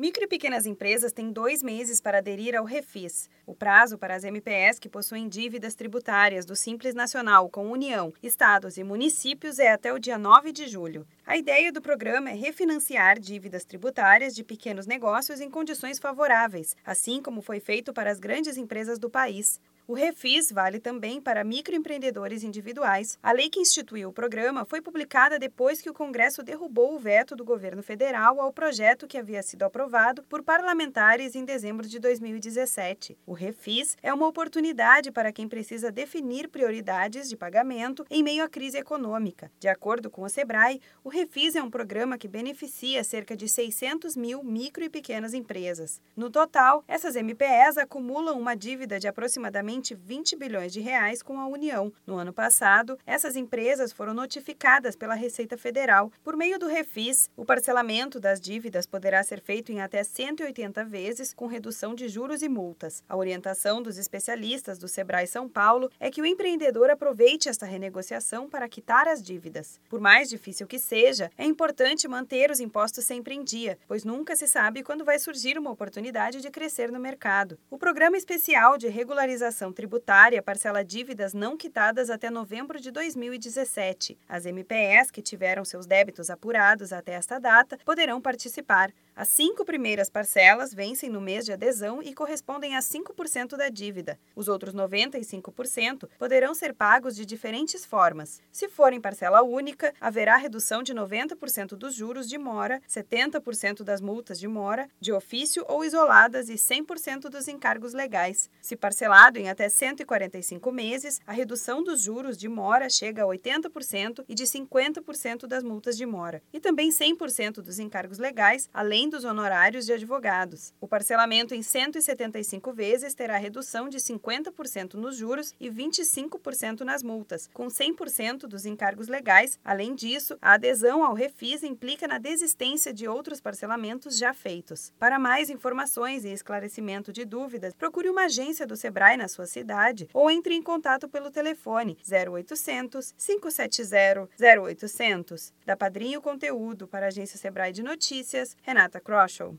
Micro e pequenas empresas têm dois meses para aderir ao Refis. O prazo para as MPS que possuem dívidas tributárias do Simples Nacional com União, estados e municípios é até o dia 9 de julho. A ideia do programa é refinanciar dívidas tributárias de pequenos negócios em condições favoráveis, assim como foi feito para as grandes empresas do país. O Refis vale também para microempreendedores individuais. A lei que instituiu o programa foi publicada depois que o Congresso derrubou o veto do governo federal ao projeto que havia sido aprovado por parlamentares em dezembro de 2017. O Refis é uma oportunidade para quem precisa definir prioridades de pagamento em meio à crise econômica. De acordo com o Sebrae, o Refis é um programa que beneficia cerca de 600 mil micro e pequenas empresas. No total, essas MPEs acumulam uma dívida de aproximadamente 20 bilhões de reais com a União. No ano passado, essas empresas foram notificadas pela Receita Federal. Por meio do Refis, o parcelamento das dívidas poderá ser feito em até 180 vezes, com redução de juros e multas. A orientação dos especialistas do Sebrae São Paulo é que o empreendedor aproveite esta renegociação para quitar as dívidas. Por mais difícil que seja, é importante manter os impostos sempre em dia, pois nunca se sabe quando vai surgir uma oportunidade de crescer no mercado. O Programa Especial de Regularização tributária parcela dívidas não quitadas até novembro de 2017. As MPS que tiveram seus débitos apurados até esta data poderão participar. As cinco primeiras parcelas vencem no mês de adesão e correspondem a 5% da dívida. Os outros 95% poderão ser pagos de diferentes formas. Se forem parcela única, haverá redução de 90% dos juros de mora, 70% das multas de mora, de ofício ou isoladas e 100% dos encargos legais. Se parcelado em até 145 meses, a redução dos juros de mora chega a 80% e de 50% das multas de mora, e também 100% dos encargos legais, além dos honorários de advogados. O parcelamento em 175 vezes terá redução de 50% nos juros e 25% nas multas, com 100% dos encargos legais. Além disso, a adesão ao Refis implica na desistência de outros parcelamentos já feitos. Para mais informações e esclarecimento de dúvidas, procure uma agência do Sebrae na sua cidade ou entre em contato pelo telefone 0800 570 0800. Da Padrinho Conteúdo para a Agência Sebrae de Notícias, Renata Crosshaw